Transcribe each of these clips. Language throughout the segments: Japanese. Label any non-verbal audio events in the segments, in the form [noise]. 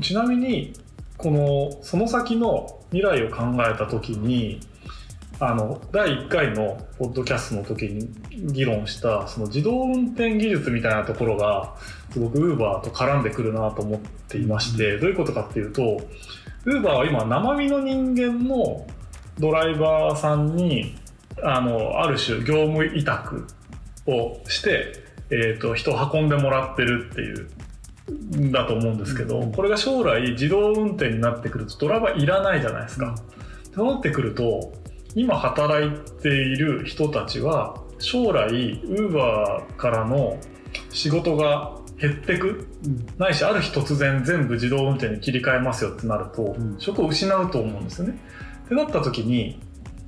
ちなみにこのその先の未来を考えた時にあの第1回のポッドキャストの時に議論したその自動運転技術みたいなところがすごく Uber と絡んでくるなと思っていまして、どういうことかっていうと Uber は今生身の人間のドライバーさんにあのある種業務委託をして、えーと、人を運んでもらってるっていうだと思うんですけど、これが将来自動運転になってくるとドライバーいらないじゃないですか。となってくると今働いている人たちは将来 Uber からの仕事が減ってく、うん、ないしある日突然全部自動運転に切り替えますよってなると、うん、職を失うと思うんですよね。ってなった時に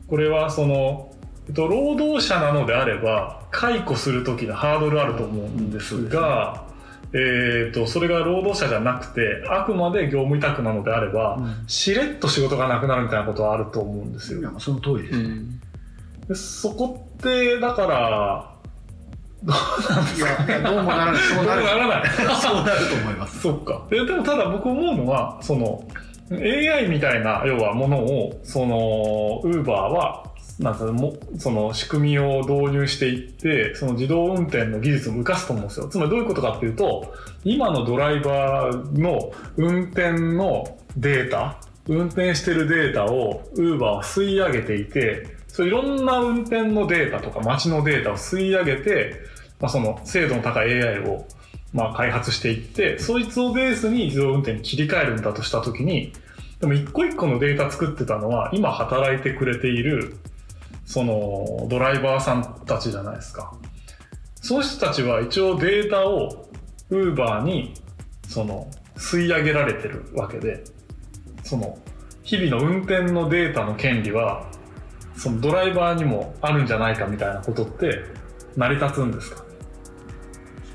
これはその、えっと、労働者なのであれば解雇する時のハードルあると思うんですが、えーと、それが労働者じゃなくてあくまで業務委託なのであれば、うん、しれっと仕事がなくなるみたいなことはあると思うんですよ。いやその通りです、うん、でそこってだから [laughs] どうなんですか？どうもならない。[laughs] そうならない。そうなると思います。[laughs] そっか。ででもただ僕思うのはその AI みたいな要はものをそのウーバーはなんかもその仕組みを導入していってその自動運転の技術を生かすと思うんですよ。つまりどういうことかっていうと今のドライバーの運転のデータ運転してるデータをウーバーは吸い上げていてそういろんな運転のデータとか街のデータを吸い上げて、まあ、その精度の高い AI をまあ開発していってそいつをベースに自動運転に切り替えるんだとした時にでも一個一個のデータ作ってたのは今働いてくれているそのドライバーさんたちじゃないですか。その人たちは一応データを Uber にその吸い上げられてるわけで、その日々の運転のデータの権利はそのドライバーにもあるんじゃないかみたいなことって成り立つんですか？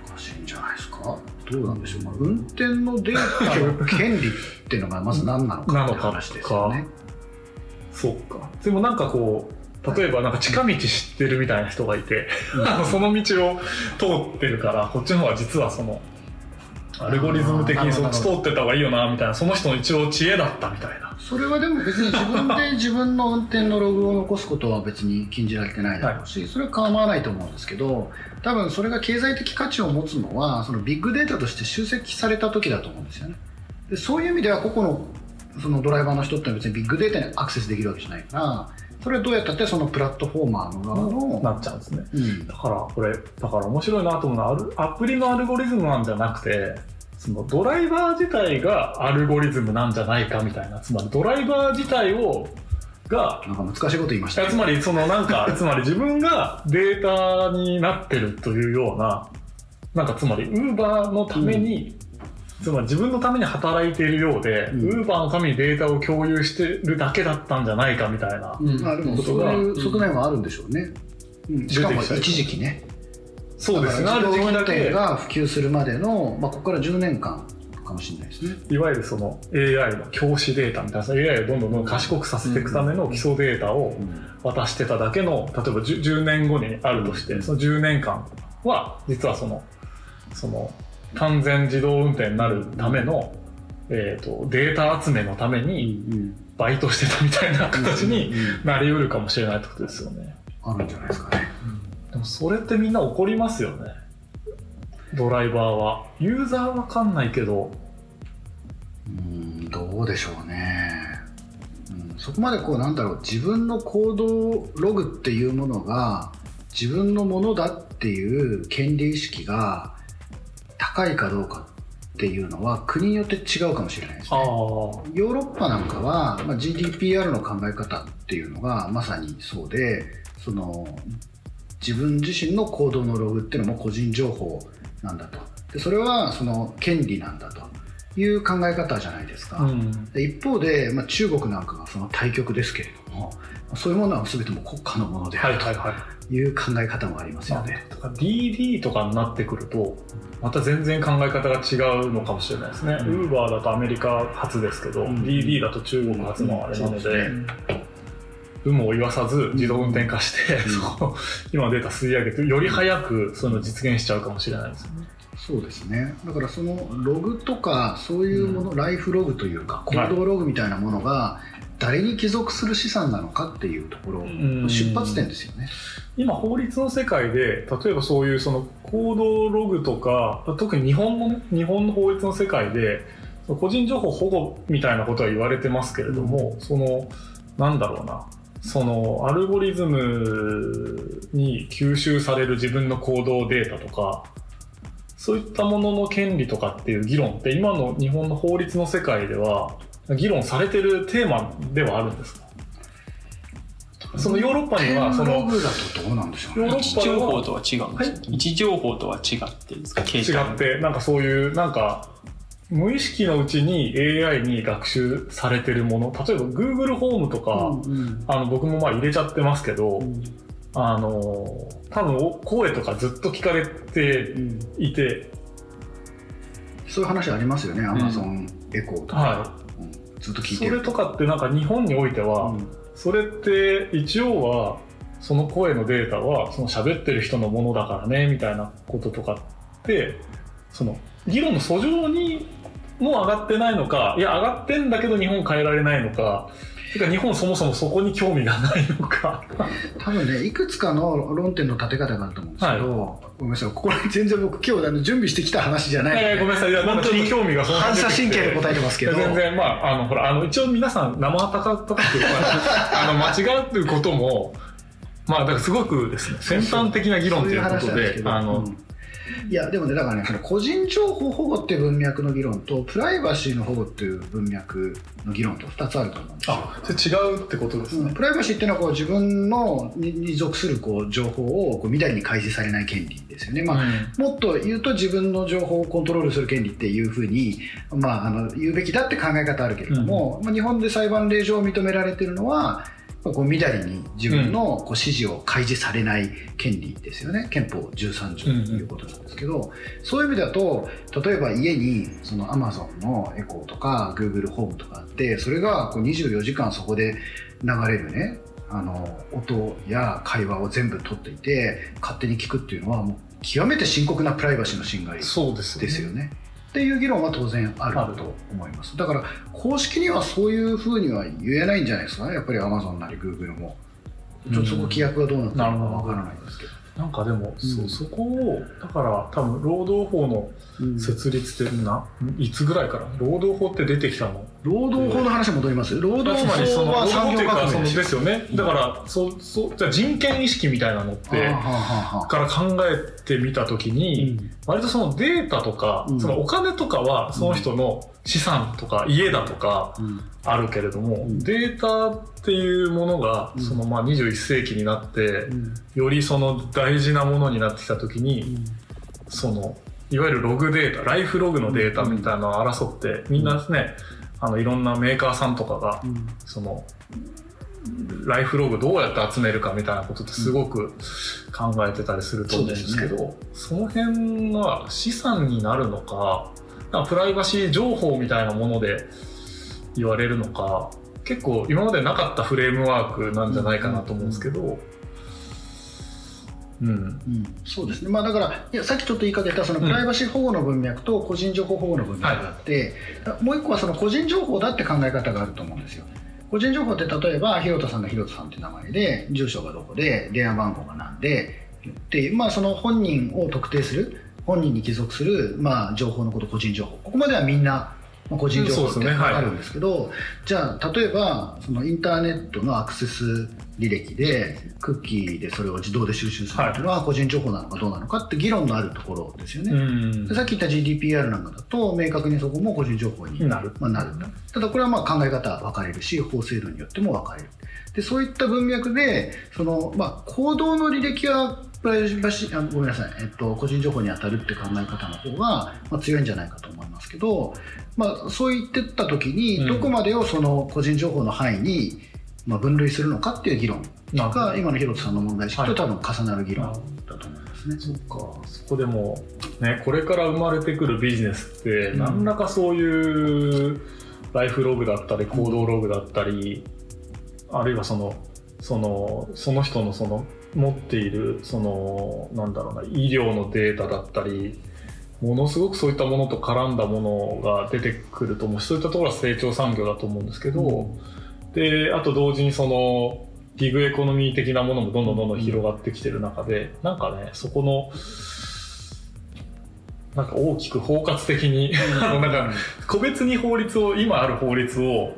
難しいんじゃないですか？どうなんでしょう、まあ、運転のデータの権利っていうのがまず何なのかって話ですよね。[laughs] そうか。でもなんかこう、例えばなんか近道知ってるみたいな人がいて、うん、[laughs] その道を通ってるからこっちの方は実はそのアルゴリズム的にそっち通ってた方がいいよなみたいなその人の一応知恵だったみたいな。それはでも別に自分で [laughs] 自分の運転のログを残すことは別に禁じられてないだろうし、はい、それは構わないと思うんですけど多分それが経済的価値を持つのはそのビッグデータとして集積された時だと思うんですよね。でそういう意味では個々のそのドライバーの人って別にビッグデータにアクセスできるわけじゃないからそれはどうやったってそのプラットフォーマーの側のなっちゃうんですね、うん、だからこれだから面白いなと思うのはアプリのアルゴリズムなんじゃなくてそのドライバー自体がアルゴリズムなんじゃないかみたいなつまりドライバー自体をがなんか難しいこと言いました、ね、つまりそのなんか [laughs] つまり自分がデータになってるというようななんかつまりウーバーのためにつまり自分のために働いているようで、ウーバーのためにデータを共有してるだけだったんじゃないかみたいなことが、うん、そういう側面はあるんでしょうね、うん、しかも一時期ね。そうですね。ある時期だけ。が普及するまでの、まあ、ここから10年間かもしれないですね。いわゆるその AI の教師データみたいな AI をどんどんどん賢くさせていくための基礎データを渡してただけの例えば 10, 10年後にあるとしてその10年間は実はそのその完全自動運転になるための、えーと、データ集めのためにバイトしてたみたいな形になりうるかもしれないってことですよね。あるんじゃないですかね。でもそれってみんな怒りますよね。ドライバーは。ユーザーわかんないけど。うん、どうでしょうね。うん、そこまでこうなんだろう、自分の行動ログっていうものが自分のものだっていう権利意識が高いかどうかっていうのは国によって違うかもしれないですね。ヨーロッパなんかは、まあ、GDPR の考え方っていうのがまさにそうでその自分自身の行動のログっていうのも個人情報なんだと。でそれはその権利なんだという考え方じゃないですか、うん、で一方で、まあ、中国なんかがその対極ですけれどもそういうものは全ても国家のものであると。いう考え方もありますよね。とか DD とかになってくるとまた全然考え方が違うのかもしれないですね。ウーバーだとアメリカ初ですけど、うん、DD だと中国初のあれなので。うん有無を言わさず自動運転化して、うん、[laughs] 今のデータ吸い上げてより早くそういうの実現しちゃうかもしれないですよね。そうですねだからそのログとかそういうもの、ライフログというか行動ログみたいなものが誰に帰属する資産なのかっていうところの出発点ですよね。今法律の世界で例えばそういうその行動ログとか特に日本のね日本の法律の世界で個人情報保護みたいなことは言われてますけれども、そのなんだろうなそのアルゴリズムに吸収される自分の行動データとかそういったものの権利とかっていう議論って今の日本の法律の世界では議論されてるテーマではあるんですか？そのヨーロッパにはそのログだとどうなんでしょうね。ヨーロッ位置情報とは違うんですよ、位置情報とは違ってですか？違ってなんかそういうなんか無意識のうちに AI に学習されてるもの。例えば Google ホームとか、うんあの僕もまあ入れちゃってますけど、うん。あの多分お声とかずっと聞かれてうん。いて、そういう話ありますよね、アマゾンエコーとか、はうんずっと聞いそてる。れとかってなんか日本においては、うん。それって一応はその声のデータはその喋ってる人のものだからねみたいなこととかってその議論の訴状にも上がってないのかいや上がってんだけど日本変えられないのかてか日本そもそもそこに興味がないのか。多分ねいくつかの論点の立て方があると思うんですけど、ごめんなさい。ここら辺全然僕今日あの準備してきた話じゃないごめんなさい。いやなんかちょっと興味が反射神経で答えてますけど。全然まああのほらあの一応皆さん生温かくあの間違うこともまあだからすごくですね先端的な議論ということであの、うんいやでもねだからねその個人情報保護っていう文脈の議論とプライバシーの保護っていう文脈の議論と2つあると思うんですよ。あそれ違うってことですね、うんプライバシーっていうのはこう自分のにに属するこう情報をこう未来に開示されない権利ですよね。まあうんもっと言うと自分の情報をコントロールする権利っていうふうに、まあ、あの言うべきだって考え方あるけれども、まあ、日本で裁判令上認められているのはこうみだりに自分のこう指示を開示されない権利ですよね。憲法13条ということなんですけど、そういう意味だと例えば家にそのアマゾンのエコーとか Google ホームとかあってそれがこう24時間そこで流れるねあの音や会話を全部取っていて勝手に聞くっていうのはもう極めて深刻なプライバシーの侵害そうですですよね。っていう議論は当然あると思います。だから公式にはそういうふうには言えないんじゃないですかね。やっぱり Amazon なり Google も。ちょっとそこ規約がどうなってるのかわからないんですけど。なんかでも、うん。そそこをだから多分労働法の設立ってないつぐらいから？労働法って出てきたの？労働法の話に戻ります？労働法は産業革命ですよですよね。だからそうそうじゃあ人権意識みたいなのってから考えてみたときに、割とそのデータとか、うん。そのお金とかはその人の資産とか家だとかうん。あるけれども、うん。データっていうものがうん。そのまあ21世紀になってうん。よりその大事なものになってきたときにそのいわゆるログデータライフログのデータみたいなのを争ってみんなですねあのいろんなメーカーさんとかがうん。そのライフログどうやって集めるかみたいなことってすごく考えてたりすると思うんですけど、その辺が資産になるのかプライバシー情報みたいなもので言われるのか結構今までなかったフレームワークなんじゃないかなと思うんですけど、うん、うんそうですね、まあ、だからいやさっきちょっと言いかけたそのプライバシー保護の文脈と個人情報保護の文脈があって、もう一個はその個人情報だって考え方があると思うんですよ。個人情報って例えば広田さんが広田さんって名前で住所がどこで電話番号が何でっていう、まあ、その本人を特定する本人に帰属する、まあ、情報のこと個人情報。ここまではみんなまあ個人情報ってあるんですけど、じゃあ例えばそのインターネットのアクセス履歴でクッキーでそれを自動で収集するっていうのは個人情報なのかどうなのかって議論のあるところですよね。うん。でさっき言った GDPR なんかだと明確にそこも個人情報になる。まあ、なるただこれはまあ考え方分かれるし法制度によっても分かれる。でそういった文脈でその、まあ、行動の履歴はプライバシーあごめんなさい、えっと、個人情報に当たるって考え方の方が、まあ、強いんじゃないかと思いますけど、まあ、そう言ってった時にうん。どこまでをその個人情報の範囲に、まあ、分類するのかっていう議論。が今の広田さんの問題意識とはい。多分重なる議論だと思いますね。そっかそこでもねこれから生まれてくるビジネスってうん。何らかそういうライフログだったり行動ログだったり、あるいはそのそのその人のその持っているそのなんだろうな医療のデータだったりものすごくそういったものと絡んだものが出てくると思う。しそういったところは成長産業だと思うんですけど、であと同時にそのギグエコノミー的なものもどんどんどんどん広がってきてる中で、なんかねそこのなんか大きく包括的に [laughs] なんか個別に法律を今ある法律を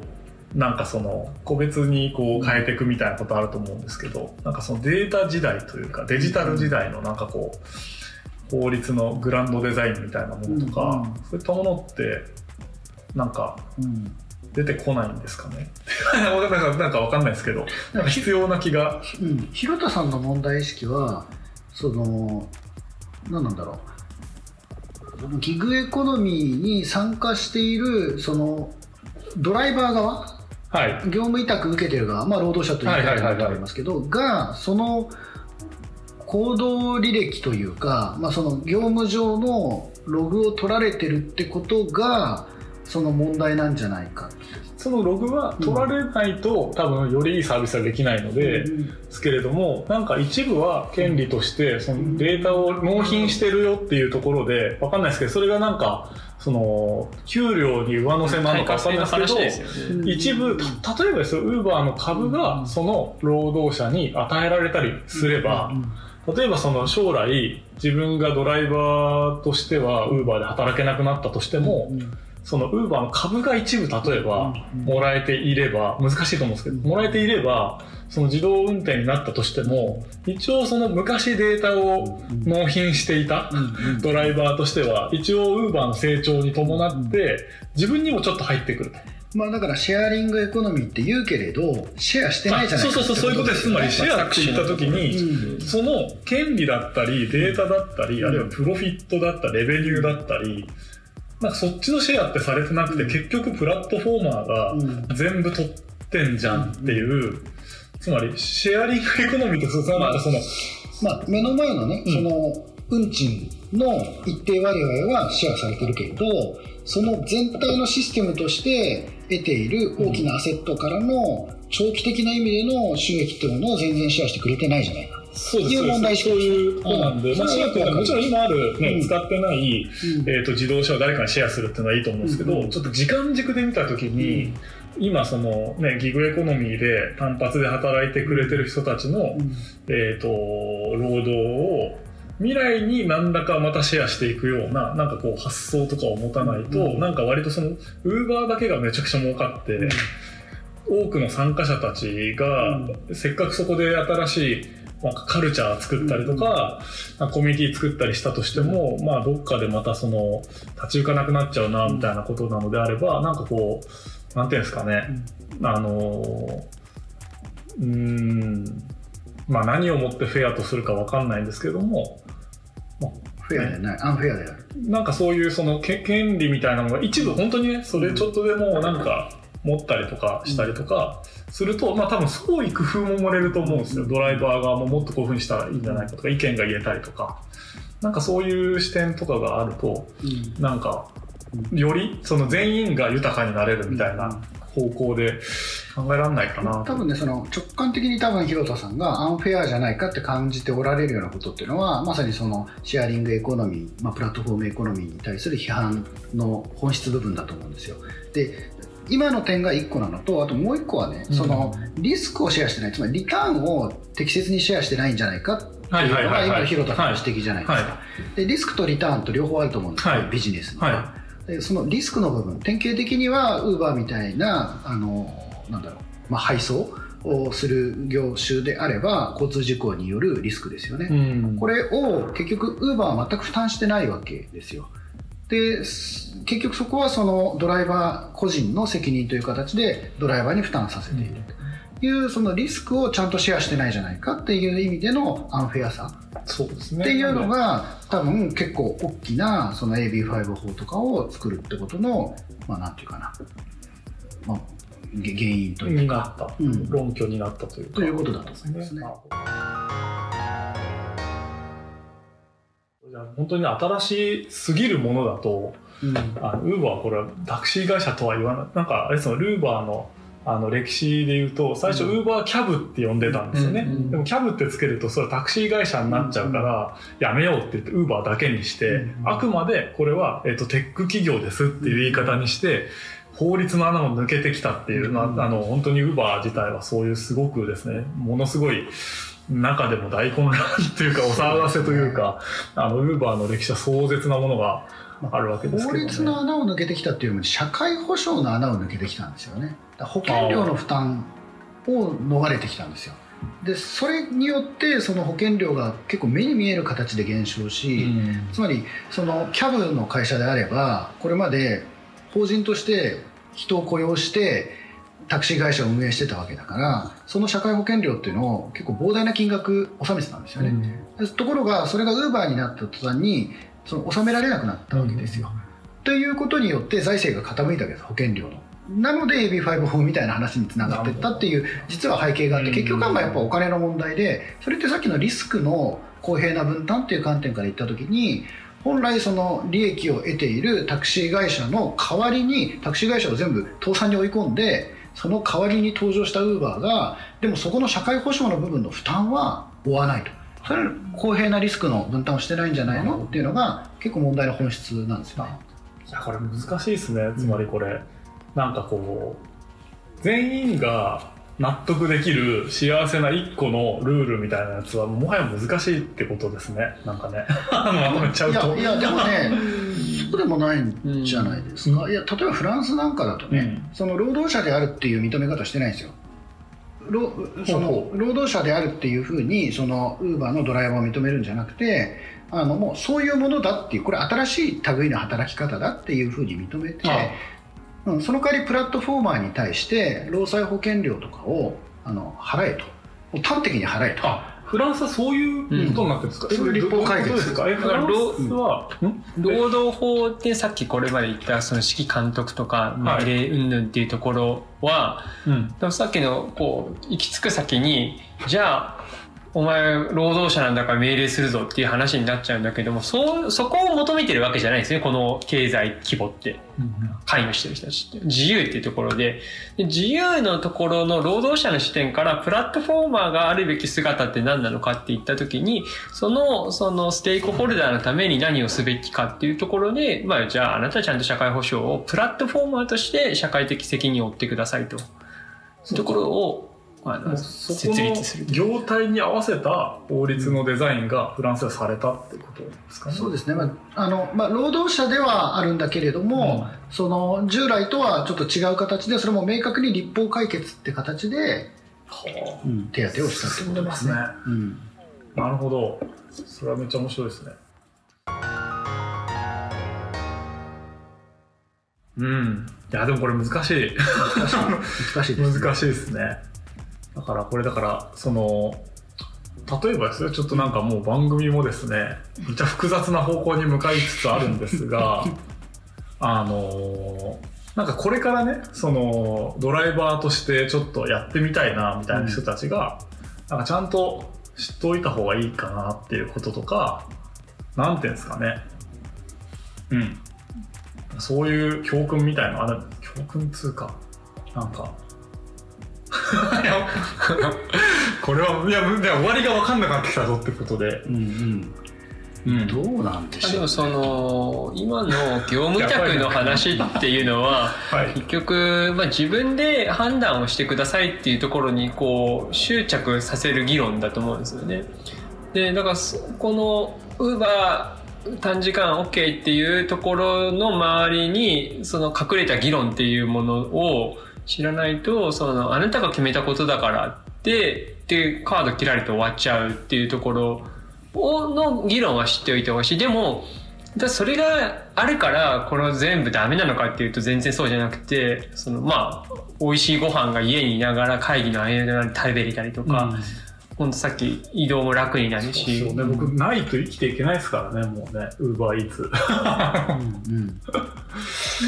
なんかその個別にこう変えていくみたいなことあると思うんですけどなんかそのデータ時代というかデジタル時代のなんかこう法律のグランドデザインみたいなものとか、うんそういったものってなんかうん出てこないんですかね？[laughs] なんかなんかわかんないですけどなんか必要な気が。うん、広田さんの問題意識はその何なんだろう。ギグエコノミーに参加しているそのドライバー側はい。業務委託受けてる側、まあ、労働者という言い方がありますけど、がその行動履歴というか、まあ、その業務上のログを取られてるってことがその問題なんじゃないか。そのログは取られないと、多分よりいいサービスはできないので、ですけれどもなんか一部は権利としてそのデータを納品してるよっていうところでわかんないですけどそれがなんかその給料に上乗せなのかわかんないですけど。一部た例えばですよウーバーの株がその労働者に与えられたりすれば、例えばその将来自分がドライバーとしてはウーバーで働けなくなったとしても、そのウーバーの株が一部例えばもらえていれば難しいと思うんですけどもらえていればその自動運転になったとしても一応その昔データを納品していたドライバーとしては一応ウーバーの成長に伴って自分にもちょっと入ってくると。まあだからシェアリングエコノミーって言うけれどシェアしてないじゃないそうそうそうそういうことです。つまりシェアって言った時にうん。その権利だったりデータだったりあるいはプロフィットだったりレベニューだったりなんかそっちのシェアってされてなくて、うん。結局プラットフォーマーがうん。全部取ってんじゃんっていう、つまりシェアリングエコノミーってそのなんかその、まあ、目の前のね、うん。その運賃の一定割合はシェアされてるけれどその全体のシステムとして得ている大きなアセットからの長期的な意味での収益っていうものを全然シェアしてくれてないじゃない。か。そうですいう問題そういうことなんで、うん。まあ、シェアっていうのはもちろん今ある、ねうん。使ってない、えー、と自動車を誰かにシェアするっていうのはいいと思うんですけど、ちょっと時間軸で見た時に、今その、ね、ギグエコノミーで単発で働いてくれてる人たちの、えー、と労働を未来に何らかまたシェアしていくようななんかこう発想とかを持たないと、うん。なんか割とそのウーバーだけがめちゃくちゃ儲かって、多くの参加者たちが、せっかくそこで新しいなんかカルチャー作ったりとか、なんかコミュニティ作ったりしたとしても、まあどっかでまたその立ち行かなくなっちゃうなみたいなことなのであれば、なんかこうなんていうんですかね、あのうーんまあ何をもってフェアとするかわかんないんですけどもフェアではない、アンフェアである。なんかそういうそのけ権利みたいなものが一部本当にねそれちょっとでもなんか持ったりとかしたりとかすると、まあ多分創意工夫も漏れると思うんですよ。ドライバー側ももっとこういうふうにしたらいいんじゃないかとか意見が言えたりとか。なんかそういう視点とかがあるとなんかよりその全員が豊かになれるみたいな方向で考えられないかな多分ねその直感的に多分広田さんがアンフェアじゃないかって感じておられるようなことっていうのはまさにそのシェアリングエコノミー、まあ、プラットフォームエコノミーに対する批判の本質部分だと思うんですよ。で今の点が1個なのとあともう1個はね、うん。そのリスクをシェアしてない。つまりリターンを適切にシェアしてないんじゃないか。っていうのが今の広田さんの指摘じゃないですか。はでリスクとリターンと両方あると思うんですよ、はい。ビジネスには。はでそのリスクの部分典型的にはウーバーみたいなあのなんだろう、まあ、配送をする業種であれば交通事故によるリスクですよね、うん。これを結局ウーバーは全く負担してないわけですよ。です結局そこはそのドライバー個人の責任という形でドライバーに負担させているというそのリスクをちゃんとシェアしてないじゃないかっていう意味でのアンフェアさ。そうですね。っていうのが多分結構大きなその AB5 法とかを作るってことのまあなんていうかな、まあ、げ原因というにかうん。論拠になったというか。ということだと思いますね本当に新しすぎるものだとうん。あのウーバーはこれはタクシー会社とは言わない。なんかあれですよルーバーのあの歴史で言うと最初ウーバーキャブって呼んでたんですよね、うんうんでもキャブってつけるとそれはタクシー会社になっちゃうからやめようって言ってウーバーだけにして、うんあくまでこれは、えっとテック企業ですっていう言い方にして法律の穴を抜けてきたっていうのは、うん。あの本当にウーバー自体はそういうすごくですねものすごい中でも大混乱っていうかお騒がせというかあのウーバーの歴史は壮絶なものがあるわけですけど、ね、法律の穴を抜けてきたっていうよりも社会保障の穴を抜けてきたんですよね。保険料の負担を逃れてきたんですよ。でそれによってその保険料が結構目に見える形で減少し、うん。つまりそのキャブの会社であればこれまで法人として人を雇用してタクシー会社を運営してたわけだからその社会保険料っていうのを結構膨大な金額納めてたんですよね、でところがそれがウーバーになった途端にその納められなくなったわけですよ、ということによって財政が傾いたわけです保険料の。なので AB5 法みたいな話につながっていったっていう実は背景があってうん。結局はまあやっぱお金の問題でそれってさっきのリスクの公平な分担っていう観点から言った時に本来その利益を得ているタクシー会社の代わりにタクシー会社を全部倒産に追い込んでその代わりに登場したウーバーがでもそこの社会保障の部分の負担は負わないと。それは公平なリスクの分担をしてないんじゃないの？っていうのが結構問題の本質なんですよね。いやこれ難しいですね。つまりこれ、なんかこう全員が納得できる幸せな一個のルールみたいなやつはもはや難しいってことですね。なんかね。[laughs] まとめちゃうと。いやいやでもね [laughs] そうでもないんじゃないですか、いや例えばフランスなんかだとね、うん。その労働者であるっていう認め方してないんですよ。労そのほ労働者であるっていうふうにそのウーバーのドライバーを認めるんじゃなくてあのもうそういうものだっていうこれ新しい類の働き方だっていうふうに認めて、あうん、その代わりプラットフォーマーに対して労災保険料とかをあの払えと。端的に払えと。あフランスはそういうことになってるんですか、うん。それ立法解決ですか？えフランスは、ん？労働法ってさっきこれまで言ったその指揮監督とかはい命令云々っていうところは、うん。でもさっきのこう行き着く先にじゃあお前労働者なんだから命令するぞっていう話になっちゃうんだけどもそうそこを求めてるわけじゃないんですねこの経済規模って。関与してる人たちって。自由っていうところで。で自由のところの労働者の視点からプラットフォーマーがあるべき姿って何なのかって言った時にそのそのステークホルダーのために何をすべきかっていうところで、まあ、じゃああなたはちゃんと社会保障をプラットフォーマーとして社会的責任を負ってくださいと。いう。ところを設立するの業態に合わせた法律のデザインがフランスでされたってことですかね。そうですね、まああのまあ、労働者ではあるんだけれども、その従来とはちょっと違う形でそれも明確に立法解決って形で、はうん手当てをしたってことですね。うんあ、なるほど。それはめっちゃ面白いですね。うん。いや、でもこれ難しい。難しい [laughs] 難しいです、難しいですね。だからこれだから、その、例えばですね、ちょっとなんかもう番組もですね、めっちゃ複雑な方向に向かいつつあるんですが、[laughs] あのなんかこれからね、そのドライバーとしてちょっとやってみたいなみたいな人たちが、なんかちゃんと知っておいた方がいいかなっていうこととか、なんていうんですかね。うん。そういう教訓みたいなのある教訓っつうか、なんか、[laughs] これは、いや、いや終わりが分かんなくなってきたぞってことで、うんうん。うん。どうなんでしょう、あでもその今の業務委託の話っていうのははい。結局、まあ、自分で判断をしてくださいっていうところにこう執着させる議論だと思うんですよね。でだからそこのウーバー短時間 OK っていうところの周りにその隠れた議論っていうものを知らないとそのあなたが決めたことだからってでカード切られて終わっちゃうっていうところをの議論は知っておいてほしい。でもだそれがあるからこの全部ダメなのかっていうと全然そうじゃなくてそのまあ美味しいご飯が家にいながら会議の間に食べれたりとか、ほんとさっき移動も楽になるし。そうね、僕、ないと生きていけないですからね、もうね、ウーバーイーツ。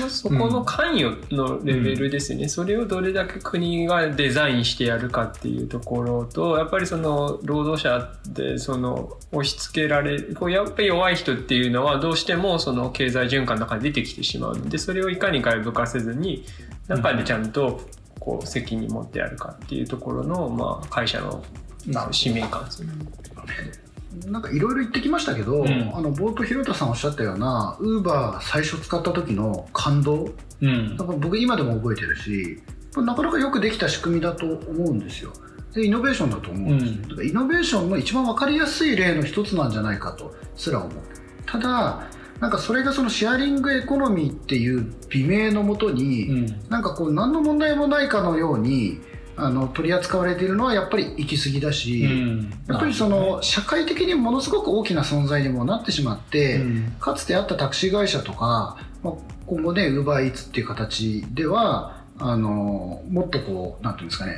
そこの関与のレベルですね、それをどれだけ国がデザインしてやるかっていうところとやっぱりその労働者でその押し付けられるこうやっぱり弱い人っていうのはどうしてもその経済循環の中に出てきてしまうのでそれをいかに外部化せずに中でちゃんとこう責任持ってやるかっていうところの、まあ、会社の使命感ですよね。なんかいろいろ言ってきましたけど、うん。あの冒頭広田さんおっしゃったようなウーバー最初使った時の感動うん。だから僕今でも覚えてるしなかなかよくできた仕組みだと思うんですよ。でイノベーションだと思うんですよ、うん。だからイノベーションの一番分かりやすい例の一つなんじゃないかとすら思う。ただなんかそれがそのシェアリングエコノミーっていう美名のもとに、うん。なんかこう何の問題もないかのようにあの取り扱われているのはやっぱり行き過ぎだし、うん。やっぱりその社会的にものすごく大きな存在にもなってしまって、うん。かつてあったタクシー会社とか、まあ、今後ね、ウーバーイーツっていう形では、あの、もっとこう、なんていうんですかね、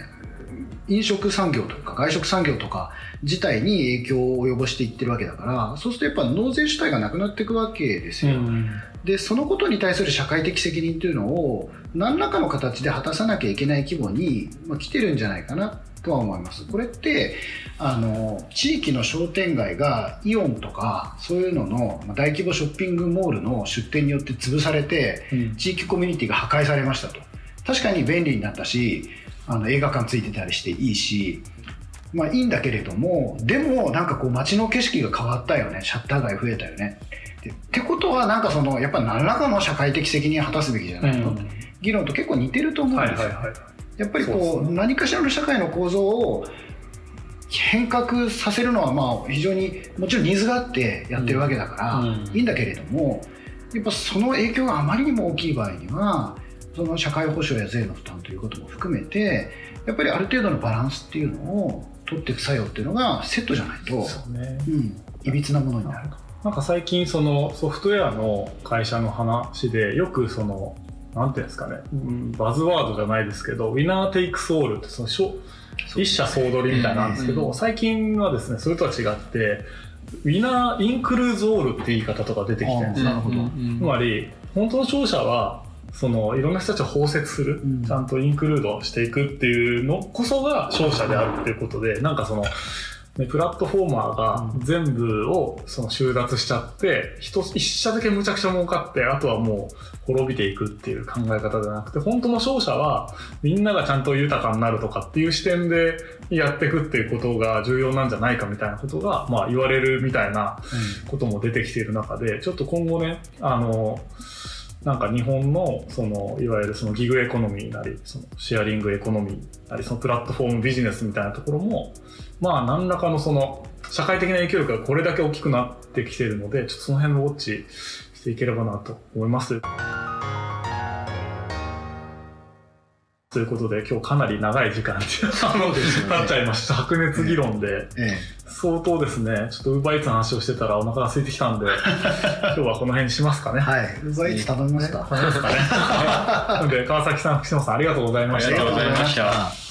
飲食産業とか外食産業とか自体に影響を及ぼしていってるわけだから、そうするとやっぱ納税主体がなくなっていくわけですよ。うんで、そのことに対する社会的責任というのを何らかの形で果たさなきゃいけない規模に、まあ、来てるんじゃないかなとは思います。これって、あの、地域の商店街がイオンとかそういうののまあ大規模ショッピングモールの出店によって潰されて、うん地域コミュニティが破壊されましたと。確かに便利になったし、あの映画館ついてたりしていいし、まあいいんだけれども、でもなんかこう街の景色が変わったよね。シャッター街増えたよね。でってことはなんかそのやっぱ何らかの社会的責任を果たすべきじゃないの、うん。議論と結構似てると思うんですよ。はいはいはいやっぱりこうね。何かしらの社会の構造を変革させるのはまあ非常にもちろんニーズがあってやってるわけだから、うん。いいんだけれどもやっぱその影響があまりにも大きい場合にはその社会保障や税の負担ということも含めてやっぱりある程度のバランスっていうのを取っていく作用っていうのがセットじゃないと、ね。うん、いびつなものになる。なんか最近そのソフトウェアの会社の話でよくそのなんていうんですかね。うん。バズワードじゃないですけどウィナーテイクスオールってそのしょ一社総取りみたいなんですけど、うん最近はですねそれとは違ってウィナーインクルーズオールって言い方とか出てきてるんですよ。なるほど。つまり本当の商社はそのいろんな人たちを包摂する、うん。ちゃんとインクルードしていくっていうのこそが商社であるっていうことでなんかその、ね、プラットフォーマーが全部をその収奪しちゃって一一社だけむちゃくちゃ儲かってあとはもう滅びていくっていう考え方じゃなくて本当の商社はみんながちゃんと豊かになるとかっていう視点でやっていくっていうことが重要なんじゃないかみたいなことが、まあ、言われるみたいなことも出てきている中でちょっと今後ねあのなんか日本のそのいわゆるそのギグエコノミーなりそのシェアリングエコノミーなりそのプラットフォームビジネスみたいなところもまあ何らかのその社会的な影響力がこれだけ大きくなってきているのでちょっとその辺のウォッチしていければなと思います。ということで今日かなり長い時間にあのですよねなっちゃいました [laughs] 白熱議論で。え相当ですね、ちょっとウーバーイーツの話をしてたらお腹が空いてきたんで、[laughs] 今日はこの辺にしますかね。えはい。ウーバーイーツ頼みました。頼みますかね。[laughs] なので、川崎さん、福島さん。ありがとうございましたありがとうございました